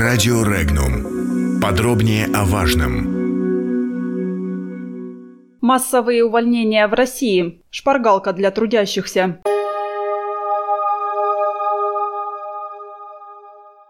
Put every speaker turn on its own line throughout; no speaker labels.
Радио Регнум. Подробнее о важном.
Массовые увольнения в России. Шпаргалка для трудящихся.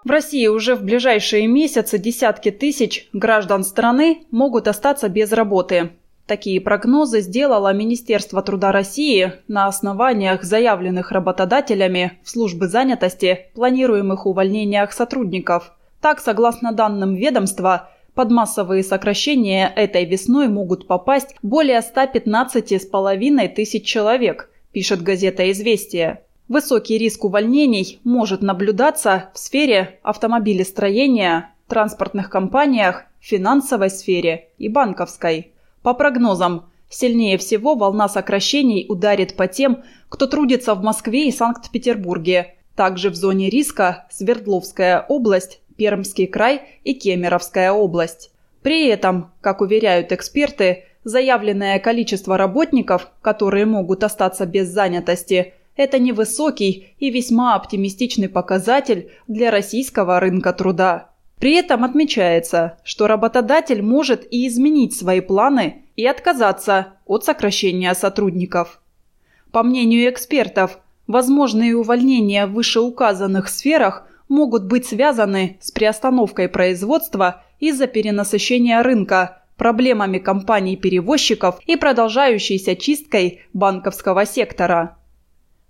В России уже в ближайшие месяцы десятки тысяч граждан страны могут остаться без работы. Такие прогнозы сделало Министерство труда России на основаниях заявленных работодателями в службы занятости планируемых увольнениях сотрудников. Так, согласно данным ведомства, под массовые сокращения этой весной могут попасть более 115,5 тысяч человек, пишет газета «Известия». Высокий риск увольнений может наблюдаться в сфере автомобилестроения, транспортных компаниях, финансовой сфере и банковской. По прогнозам, сильнее всего волна сокращений ударит по тем, кто трудится в Москве и Санкт-Петербурге. Также в зоне риска Свердловская область, Пермский край и Кемеровская область. При этом, как уверяют эксперты, заявленное количество работников, которые могут остаться без занятости – это невысокий и весьма оптимистичный показатель для российского рынка труда. При этом отмечается, что работодатель может и изменить свои планы и отказаться от сокращения сотрудников. По мнению экспертов, возможные увольнения в вышеуказанных сферах могут быть связаны с приостановкой производства из-за перенасыщения рынка, проблемами компаний-перевозчиков и продолжающейся чисткой банковского сектора.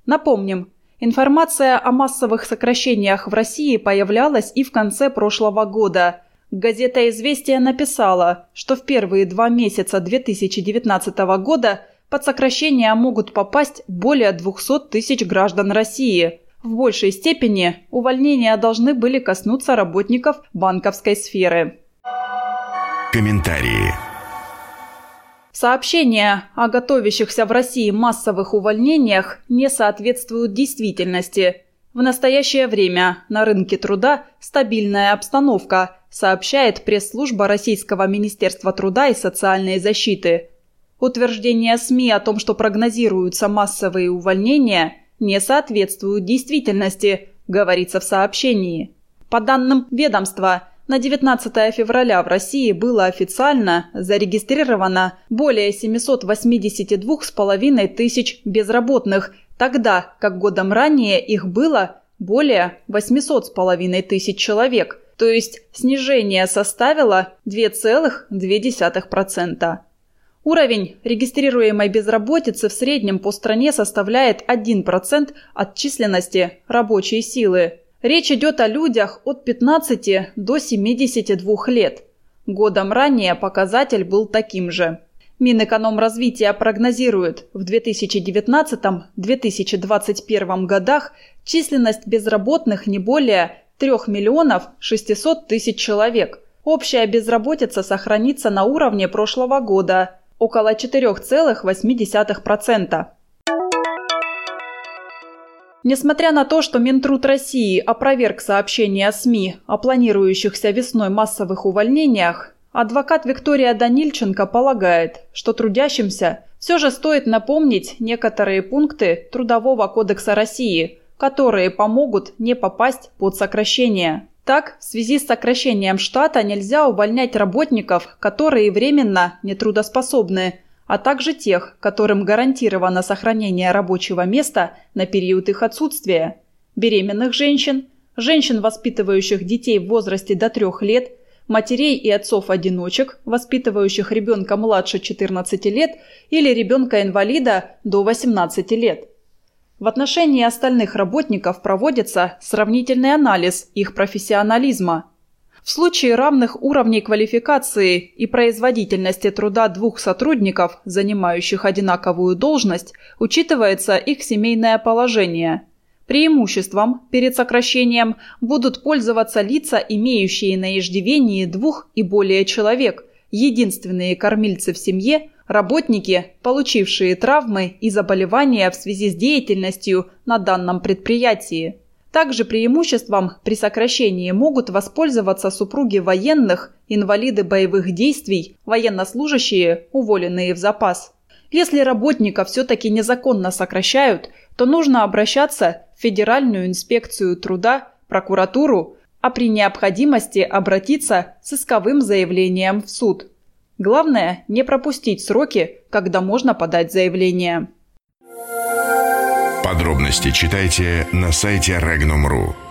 Напомним, информация о массовых сокращениях в России появлялась и в конце прошлого года. Газета «Известия» написала, что в первые два месяца 2019 года под сокращение могут попасть более 200 тысяч граждан России. В большей степени увольнения должны были коснуться работников банковской сферы.
Комментарии.
Сообщения о готовящихся в России массовых увольнениях не соответствуют действительности. В настоящее время на рынке труда стабильная обстановка, сообщает пресс-служба Российского Министерства труда и социальной защиты. Утверждения СМИ о том, что прогнозируются массовые увольнения, не соответствуют действительности, говорится в сообщении. По данным ведомства, на 19 февраля в России было официально зарегистрировано более 782,5 тысяч безработных, тогда как годом ранее их было более 800,5 тысяч человек, то есть снижение составило 2,2%. Уровень регистрируемой безработицы в среднем по стране составляет 1% от численности рабочей силы. Речь идет о людях от 15 до 72 лет. Годом ранее показатель был таким же. Минэкономразвития прогнозирует, в 2019-2021 годах численность безработных не более 3 миллионов 600 тысяч человек. Общая безработица сохранится на уровне прошлого года – около 4,8%. Несмотря на то, что Минтруд России опроверг сообщения СМИ о планирующихся весной массовых увольнениях, адвокат Виктория Данильченко полагает, что трудящимся все же стоит напомнить некоторые пункты Трудового кодекса России, которые помогут не попасть под сокращение. Так, в связи с сокращением штата нельзя увольнять работников, которые временно нетрудоспособны – а также тех, которым гарантировано сохранение рабочего места на период их отсутствия, беременных женщин, женщин, воспитывающих детей в возрасте до 3 лет, матерей и отцов-одиночек, воспитывающих ребенка младше 14 лет или ребенка-инвалида до 18 лет. В отношении остальных работников проводится сравнительный анализ их профессионализма – в случае равных уровней квалификации и производительности труда двух сотрудников, занимающих одинаковую должность, учитывается их семейное положение. Преимуществом перед сокращением будут пользоваться лица, имеющие на иждивении двух и более человек, единственные кормильцы в семье, работники, получившие травмы и заболевания в связи с деятельностью на данном предприятии. Также преимуществом при сокращении могут воспользоваться супруги военных, инвалиды боевых действий, военнослужащие, уволенные в запас. Если работника все-таки незаконно сокращают, то нужно обращаться в Федеральную инспекцию труда, прокуратуру, а при необходимости обратиться с исковым заявлением в суд. Главное – не пропустить сроки, когда можно подать заявление.
Подробности читайте на сайте Regnum.ru.